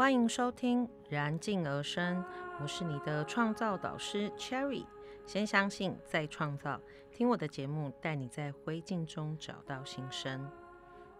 欢迎收听《燃尽而生》，我是你的创造导师 Cherry。先相信，再创造。听我的节目，带你在灰烬中找到新生。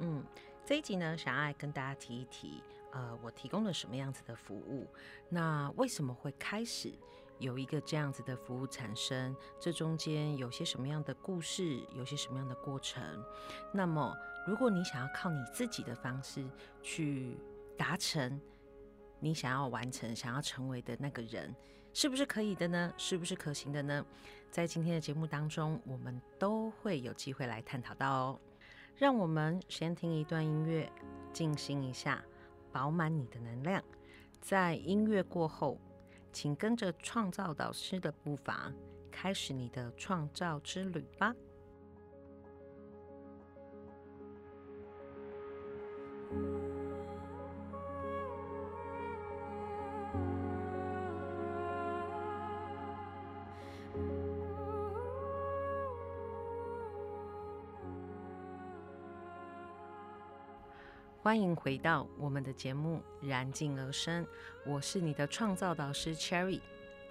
嗯，这一集呢，想要跟大家提一提，呃，我提供了什么样子的服务？那为什么会开始有一个这样子的服务产生？这中间有些什么样的故事？有些什么样的过程？那么，如果你想要靠你自己的方式去达成你想要完成、想要成为的那个人，是不是可以的呢？是不是可行的呢？在今天的节目当中，我们都会有机会来探讨到哦。让我们先听一段音乐，静心一下，饱满你的能量。在音乐过后，请跟着创造导师的步伐，开始你的创造之旅吧。欢迎回到我们的节目《燃尽而生》，我是你的创造导师 Cherry。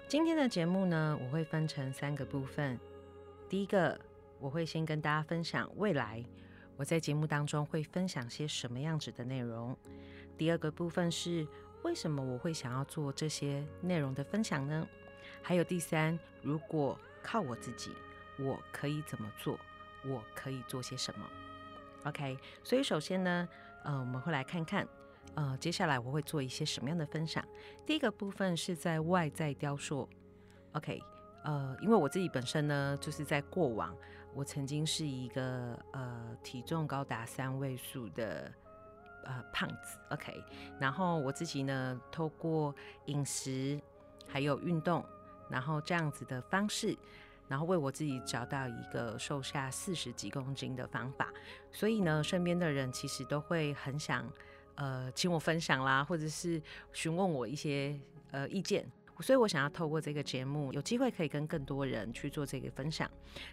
今天的节目呢，我会分成三个部分。第一个，我会先跟大家分享未来我在节目当中会分享些什么样子的内容。第二个部分是为什么我会想要做这些内容的分享呢？还有第三，如果靠我自己，我可以怎么做？我可以做些什么？OK，所以首先呢。呃，我们会来看看，呃，接下来我会做一些什么样的分享。第一个部分是在外在雕塑，OK，呃，因为我自己本身呢，就是在过往，我曾经是一个呃体重高达三位数的呃胖子，OK，然后我自己呢，透过饮食还有运动，然后这样子的方式。然后为我自己找到一个瘦下四十几公斤的方法，所以呢，身边的人其实都会很想，呃，请我分享啦，或者是询问我一些呃意见。所以我想要透过这个节目，有机会可以跟更多人去做这个分享。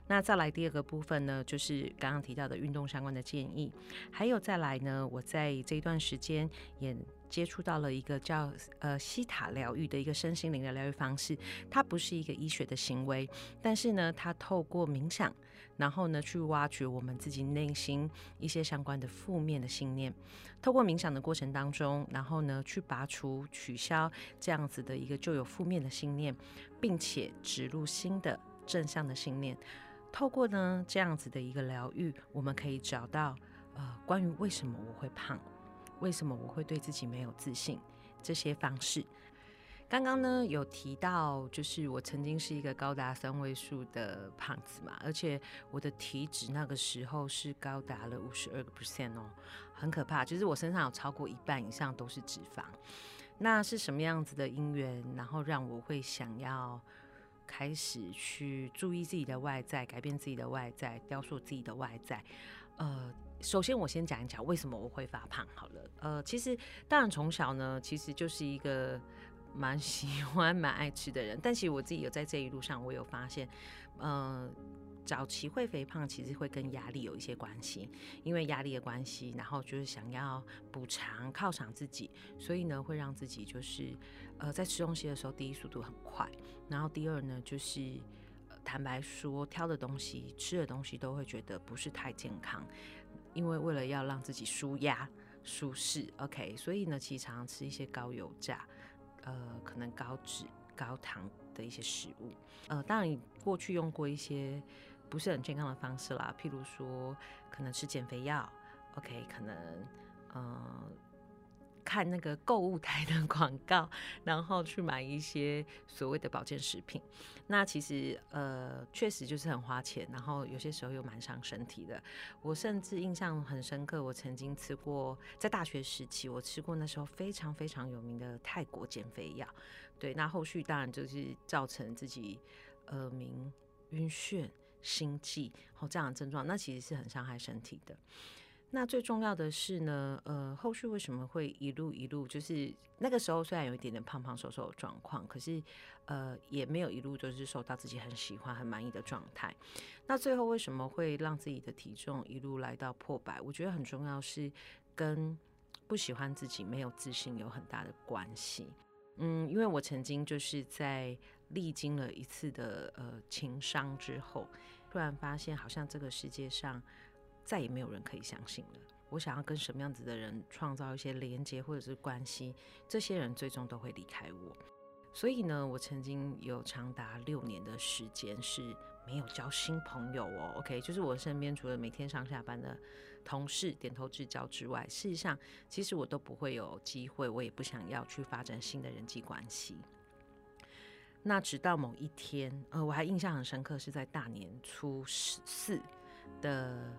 那再来第二个部分呢，就是刚刚提到的运动相关的建议，还有再来呢，我在这一段时间也。接触到了一个叫呃西塔疗愈的一个身心灵的疗愈方式，它不是一个医学的行为，但是呢，它透过冥想，然后呢去挖掘我们自己内心一些相关的负面的信念，透过冥想的过程当中，然后呢去拔除、取消这样子的一个就有负面的信念，并且植入新的正向的信念。透过呢这样子的一个疗愈，我们可以找到呃关于为什么我会胖。为什么我会对自己没有自信？这些方式，刚刚呢有提到，就是我曾经是一个高达三位数的胖子嘛，而且我的体脂那个时候是高达了五十二个 percent 哦，很可怕，就是我身上有超过一半以上都是脂肪。那是什么样子的因缘，然后让我会想要开始去注意自己的外在，改变自己的外在，雕塑自己的外在？呃。首先，我先讲一讲为什么我会发胖。好了，呃，其实当然从小呢，其实就是一个蛮喜欢、蛮爱吃的人。但其实我自己有在这一路上，我有发现，呃，早期会肥胖其实会跟压力有一些关系，因为压力的关系，然后就是想要补偿、犒赏自己，所以呢，会让自己就是呃，在吃东西的时候，第一速度很快，然后第二呢，就是坦白说，挑的东西、吃的东西都会觉得不是太健康。因为为了要让自己舒压、舒适，OK，所以呢，其实常常吃一些高油炸、呃，可能高脂、高糖的一些食物。呃，当然，过去用过一些不是很健康的方式啦，譬如说，可能吃减肥药，OK，可能，嗯。看那个购物台的广告，然后去买一些所谓的保健食品，那其实呃确实就是很花钱，然后有些时候又蛮伤身体的。我甚至印象很深刻，我曾经吃过在大学时期，我吃过那时候非常非常有名的泰国减肥药。对，那后续当然就是造成自己耳鸣、晕眩、心悸和这样的症状，那其实是很伤害身体的。那最重要的是呢，呃，后续为什么会一路一路，就是那个时候虽然有一点点胖胖瘦瘦的状况，可是呃也没有一路都是瘦到自己很喜欢很满意的状态。那最后为什么会让自己的体重一路来到破百？我觉得很重要是跟不喜欢自己、没有自信有很大的关系。嗯，因为我曾经就是在历经了一次的呃情伤之后，突然发现好像这个世界上再也没有人可以相信了。我想要跟什么样子的人创造一些连接或者是关系，这些人最终都会离开我。所以呢，我曾经有长达六年的时间是没有交新朋友哦。OK，就是我身边除了每天上下班的同事点头之交之外，事实上其实我都不会有机会，我也不想要去发展新的人际关系。那直到某一天，呃，我还印象很深刻，是在大年初十四的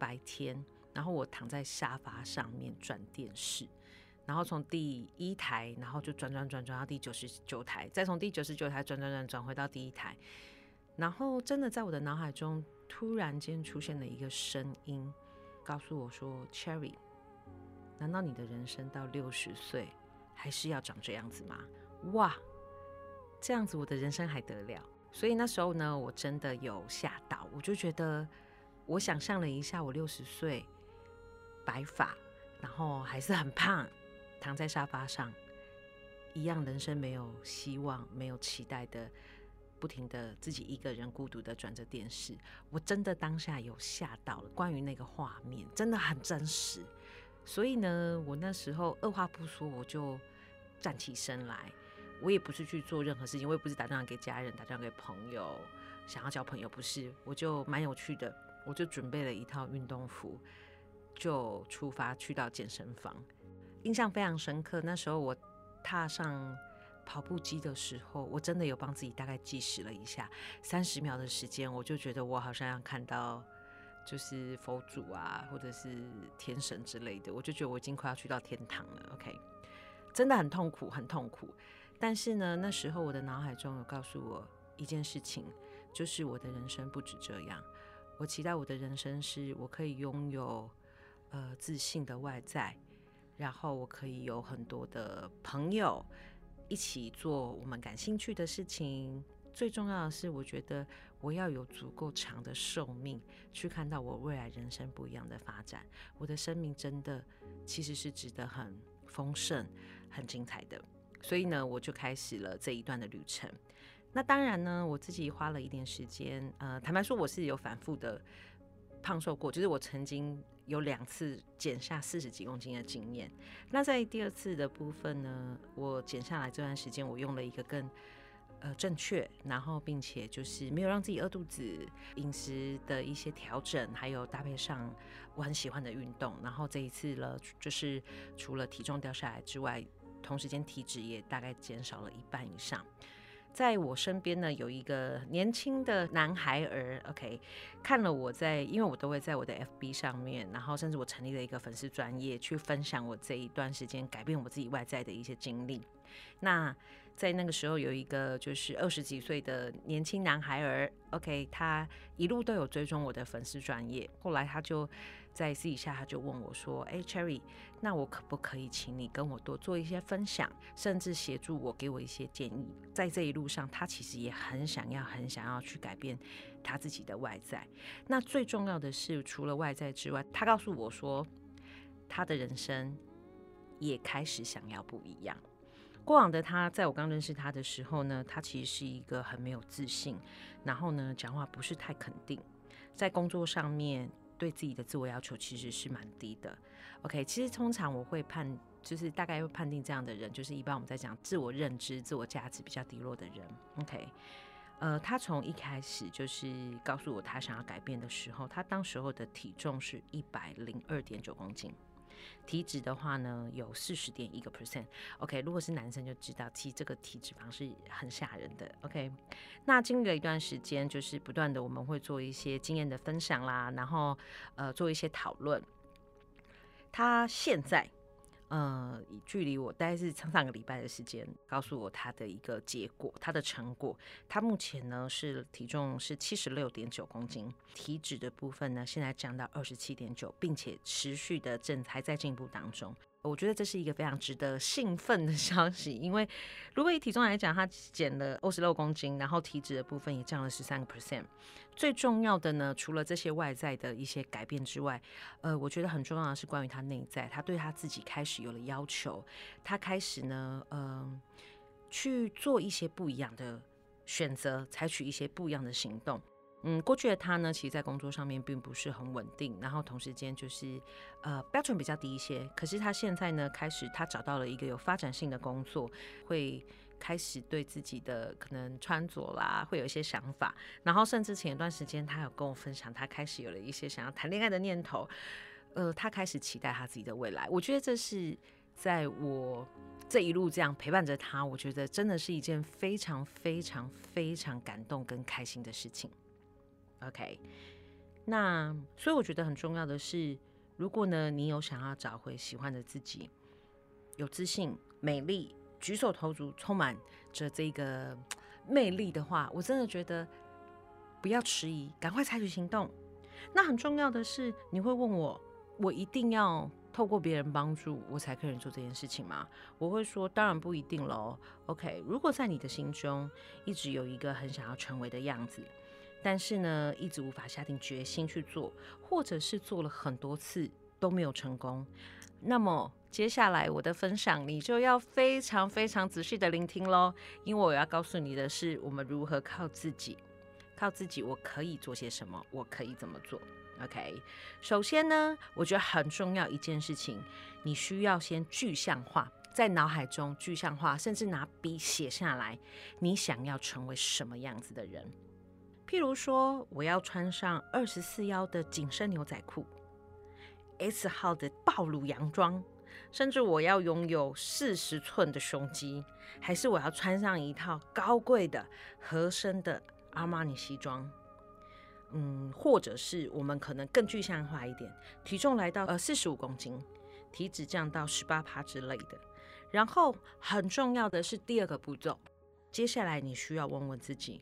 白天。然后我躺在沙发上面转电视，然后从第一台，然后就转转转转到第九十九台，再从第九十九台转转转转回到第一台，然后真的在我的脑海中突然间出现了一个声音，告诉我说：“Cherry，难道你的人生到六十岁还是要长这样子吗？”哇，这样子我的人生还得了？所以那时候呢，我真的有吓到，我就觉得我想象了一下，我六十岁。白发，然后还是很胖，躺在沙发上，一样人生没有希望、没有期待的，不停的自己一个人孤独的转着电视。我真的当下有吓到了，关于那个画面真的很真实。所以呢，我那时候二话不说，我就站起身来。我也不是去做任何事情，我也不是打电话给家人、打电话给朋友，想要交朋友，不是。我就蛮有趣的，我就准备了一套运动服。就出发去到健身房，印象非常深刻。那时候我踏上跑步机的时候，我真的有帮自己大概计时了一下，三十秒的时间，我就觉得我好像要看到就是佛祖啊，或者是天神之类的，我就觉得我已经快要去到天堂了。OK，真的很痛苦，很痛苦。但是呢，那时候我的脑海中有告诉我一件事情，就是我的人生不止这样。我期待我的人生是我可以拥有。呃，自信的外在，然后我可以有很多的朋友一起做我们感兴趣的事情。最重要的是，我觉得我要有足够长的寿命，去看到我未来人生不一样的发展。我的生命真的其实是值得很丰盛、很精彩的。所以呢，我就开始了这一段的旅程。那当然呢，我自己花了一点时间。呃，坦白说，我是有反复的。胖瘦过，就是我曾经有两次减下四十几公斤的经验。那在第二次的部分呢，我减下来这段时间，我用了一个更呃正确，然后并且就是没有让自己饿肚子，饮食的一些调整，还有搭配上我很喜欢的运动。然后这一次了，就是除了体重掉下来之外，同时间体脂也大概减少了一半以上。在我身边呢，有一个年轻的男孩儿，OK，看了我在，因为我都会在我的 FB 上面，然后甚至我成立了一个粉丝专业，去分享我这一段时间改变我自己外在的一些经历。那在那个时候，有一个就是二十几岁的年轻男孩儿，OK，他一路都有追踪我的粉丝专业，后来他就。在私底下，他就问我说：“哎，Cherry，那我可不可以请你跟我多做一些分享，甚至协助我，给我一些建议？在这一路上，他其实也很想要，很想要去改变他自己的外在。那最重要的是，除了外在之外，他告诉我说，他的人生也开始想要不一样。过往的他，在我刚认识他的时候呢，他其实是一个很没有自信，然后呢，讲话不是太肯定，在工作上面。”对自己的自我要求其实是蛮低的。OK，其实通常我会判，就是大概会判定这样的人，就是一般我们在讲自我认知、自我价值比较低落的人。OK，呃，他从一开始就是告诉我他想要改变的时候，他当时候的体重是一百零二点九公斤。体脂的话呢，有四十点一个 percent。OK，如果是男生就知道，其实这个体脂肪是很吓人的。OK，那经历了一段时间，就是不断的我们会做一些经验的分享啦，然后呃做一些讨论。他现在。呃，距离我大概是上上个礼拜的时间，告诉我他的一个结果，他的成果。他目前呢是体重是七十六点九公斤，体脂的部分呢现在降到二十七点九，并且持续的正还在进步当中。我觉得这是一个非常值得兴奋的消息，因为如果以体重来讲，他减了二十六公斤，然后体脂的部分也降了十三个 percent。最重要的呢，除了这些外在的一些改变之外，呃，我觉得很重要的是关于他内在，他对他自己开始有了要求，他开始呢，嗯，去做一些不一样的选择，采取一些不一样的行动。嗯，过去的他呢，其实在工作上面并不是很稳定，然后同时间就是呃标准比较低一些。可是他现在呢，开始他找到了一个有发展性的工作，会开始对自己的可能穿着啦，会有一些想法。然后甚至前一段时间，他有跟我分享，他开始有了一些想要谈恋爱的念头。呃，他开始期待他自己的未来。我觉得这是在我这一路这样陪伴着他，我觉得真的是一件非常非常非常感动跟开心的事情。OK，那所以我觉得很重要的是，如果呢你有想要找回喜欢的自己，有自信、美丽、举手投足充满着这个魅力的话，我真的觉得不要迟疑，赶快采取行动。那很重要的是，你会问我，我一定要透过别人帮助我才可以做这件事情吗？我会说，当然不一定喽。OK，如果在你的心中一直有一个很想要成为的样子。但是呢，一直无法下定决心去做，或者是做了很多次都没有成功。那么接下来我的分享，你就要非常非常仔细的聆听喽，因为我要告诉你的是，我们如何靠自己，靠自己，我可以做些什么，我可以怎么做。OK，首先呢，我觉得很重要一件事情，你需要先具象化，在脑海中具象化，甚至拿笔写下来，你想要成为什么样子的人。譬如说，我要穿上二十四腰的紧身牛仔裤，S 号的暴露洋装，甚至我要拥有四十寸的胸肌，还是我要穿上一套高贵的合身的阿玛尼西装，嗯，或者是我们可能更具象化一点，体重来到呃四十五公斤，体脂降到十八趴之类的。然后很重要的是第二个步骤，接下来你需要问问自己。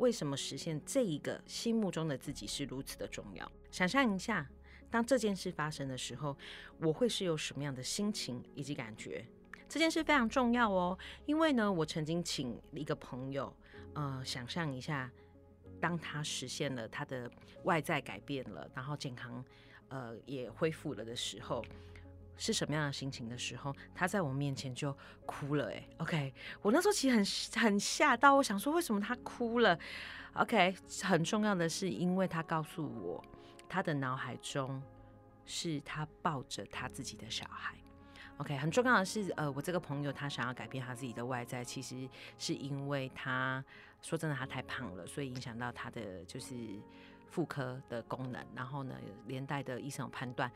为什么实现这一个心目中的自己是如此的重要？想象一下，当这件事发生的时候，我会是有什么样的心情以及感觉？这件事非常重要哦，因为呢，我曾经请一个朋友，呃，想象一下，当他实现了他的外在改变了，然后健康，呃，也恢复了的时候。是什么样的心情的时候，他在我面前就哭了。哎，OK，我那时候其实很很吓到，我想说为什么他哭了？OK，很重要的是，因为他告诉我，他的脑海中是他抱着他自己的小孩。OK，很重要的是，呃，我这个朋友他想要改变他自己的外在，其实是因为他说真的，他太胖了，所以影响到他的就是妇科的功能，然后呢，连带的医生判断。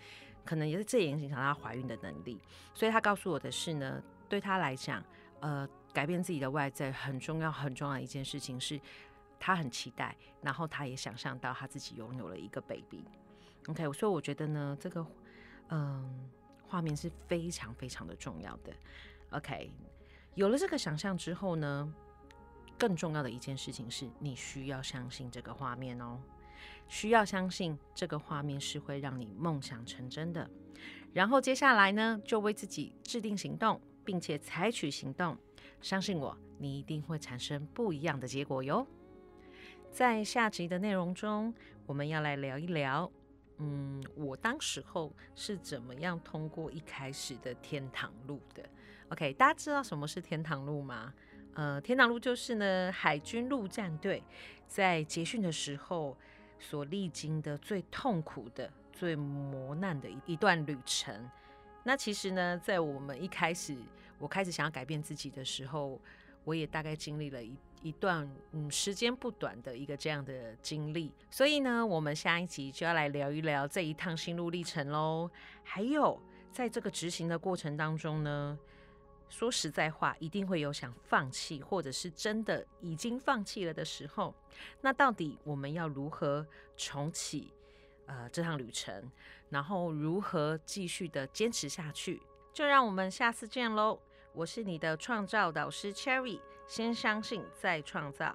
可能也是这也影响她怀孕的能力，所以她告诉我的是呢，对她来讲，呃，改变自己的外在很重要，很重要的一件事情是，她很期待，然后她也想象到她自己拥有了一个 baby。OK，所以我觉得呢，这个嗯画面是非常非常的重要的。OK，有了这个想象之后呢，更重要的一件事情是你需要相信这个画面哦。需要相信这个画面是会让你梦想成真的，然后接下来呢，就为自己制定行动，并且采取行动。相信我，你一定会产生不一样的结果哟。在下集的内容中，我们要来聊一聊，嗯，我当时候是怎么样通过一开始的天堂路的。OK，大家知道什么是天堂路吗？呃，天堂路就是呢，海军陆战队在捷训的时候。所历经的最痛苦的、最磨难的一一段旅程。那其实呢，在我们一开始，我开始想要改变自己的时候，我也大概经历了一一段嗯时间不短的一个这样的经历。所以呢，我们下一集就要来聊一聊这一趟心路历程喽。还有，在这个执行的过程当中呢。说实在话，一定会有想放弃，或者是真的已经放弃了的时候。那到底我们要如何重启呃这趟旅程，然后如何继续的坚持下去？就让我们下次见喽！我是你的创造导师 Cherry，先相信再创造，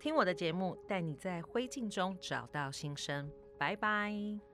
听我的节目，带你在灰烬中找到新生。拜拜。